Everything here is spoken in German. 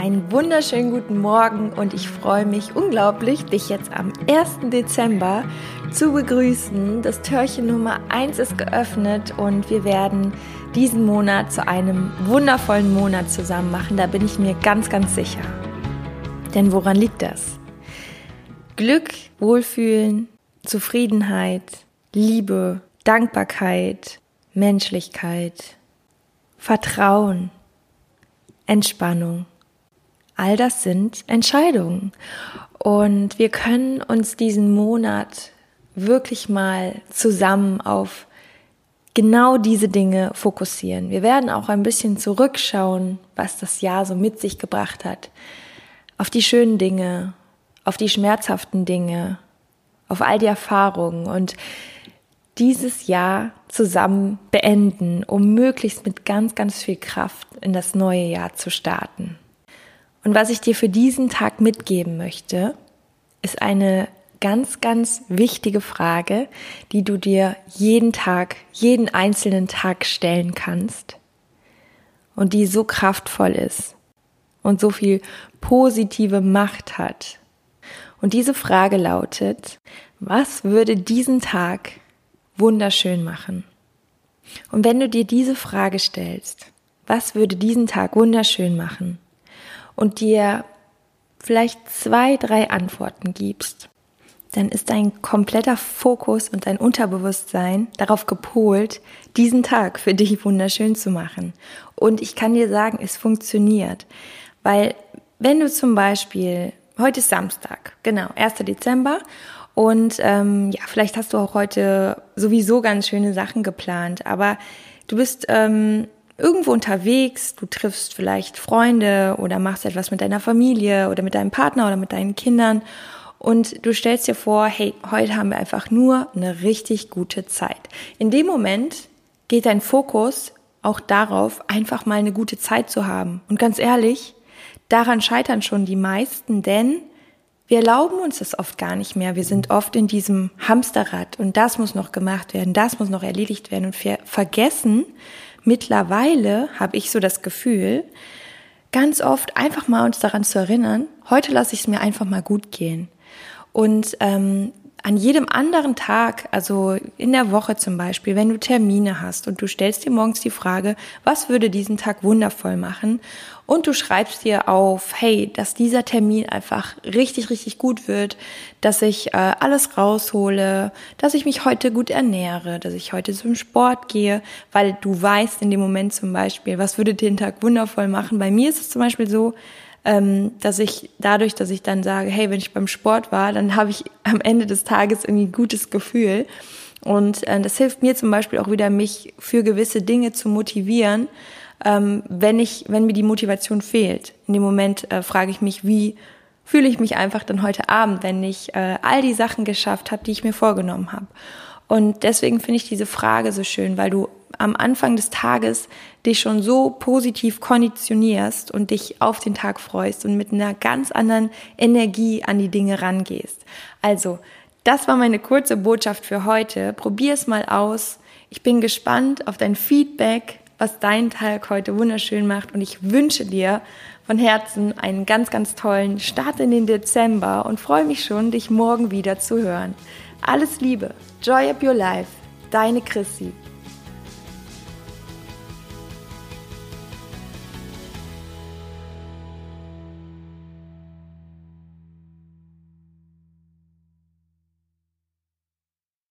Einen wunderschönen guten Morgen und ich freue mich unglaublich, dich jetzt am 1. Dezember zu begrüßen. Das Türchen Nummer 1 ist geöffnet und wir werden diesen Monat zu einem wundervollen Monat zusammen machen. Da bin ich mir ganz, ganz sicher. Denn woran liegt das? Glück, Wohlfühlen, Zufriedenheit, Liebe, Dankbarkeit, Menschlichkeit, Vertrauen, Entspannung. All das sind Entscheidungen. Und wir können uns diesen Monat wirklich mal zusammen auf genau diese Dinge fokussieren. Wir werden auch ein bisschen zurückschauen, was das Jahr so mit sich gebracht hat. Auf die schönen Dinge, auf die schmerzhaften Dinge, auf all die Erfahrungen und dieses Jahr zusammen beenden, um möglichst mit ganz, ganz viel Kraft in das neue Jahr zu starten. Und was ich dir für diesen Tag mitgeben möchte, ist eine ganz, ganz wichtige Frage, die du dir jeden Tag, jeden einzelnen Tag stellen kannst und die so kraftvoll ist und so viel positive Macht hat. Und diese Frage lautet, was würde diesen Tag wunderschön machen? Und wenn du dir diese Frage stellst, was würde diesen Tag wunderschön machen? Und dir vielleicht zwei, drei Antworten gibst, dann ist dein kompletter Fokus und dein Unterbewusstsein darauf gepolt, diesen Tag für dich wunderschön zu machen. Und ich kann dir sagen, es funktioniert. Weil wenn du zum Beispiel, heute ist Samstag, genau, 1. Dezember, und ähm, ja, vielleicht hast du auch heute sowieso ganz schöne Sachen geplant, aber du bist ähm, irgendwo unterwegs, du triffst vielleicht Freunde oder machst etwas mit deiner Familie oder mit deinem Partner oder mit deinen Kindern und du stellst dir vor, hey, heute haben wir einfach nur eine richtig gute Zeit. In dem Moment geht dein Fokus auch darauf, einfach mal eine gute Zeit zu haben. Und ganz ehrlich, daran scheitern schon die meisten, denn wir erlauben uns das oft gar nicht mehr. Wir sind oft in diesem Hamsterrad und das muss noch gemacht werden, das muss noch erledigt werden und wir vergessen, mittlerweile habe ich so das Gefühl, ganz oft einfach mal uns daran zu erinnern, heute lasse ich es mir einfach mal gut gehen. Und ähm, an jedem anderen Tag, also in der Woche zum Beispiel, wenn du Termine hast und du stellst dir morgens die Frage, was würde diesen Tag wundervoll machen? Und du schreibst dir auf, hey, dass dieser Termin einfach richtig, richtig gut wird, dass ich äh, alles raushole, dass ich mich heute gut ernähre, dass ich heute zum Sport gehe, weil du weißt in dem Moment zum Beispiel, was würde den Tag wundervoll machen. Bei mir ist es zum Beispiel so, ähm, dass ich dadurch, dass ich dann sage, hey, wenn ich beim Sport war, dann habe ich am Ende des Tages irgendwie ein gutes Gefühl. Und äh, das hilft mir zum Beispiel auch wieder, mich für gewisse Dinge zu motivieren, ähm, wenn ich, wenn mir die Motivation fehlt. In dem Moment äh, frage ich mich, wie fühle ich mich einfach dann heute Abend, wenn ich äh, all die Sachen geschafft habe, die ich mir vorgenommen habe. Und deswegen finde ich diese Frage so schön, weil du am Anfang des Tages dich schon so positiv konditionierst und dich auf den Tag freust und mit einer ganz anderen Energie an die Dinge rangehst. Also, das war meine kurze Botschaft für heute. Probier es mal aus. Ich bin gespannt auf dein Feedback, was deinen Tag heute wunderschön macht und ich wünsche dir von Herzen einen ganz, ganz tollen Start in den Dezember und freue mich schon, dich morgen wieder zu hören. Alles Liebe, Joy Up Your Life, deine Chrissy.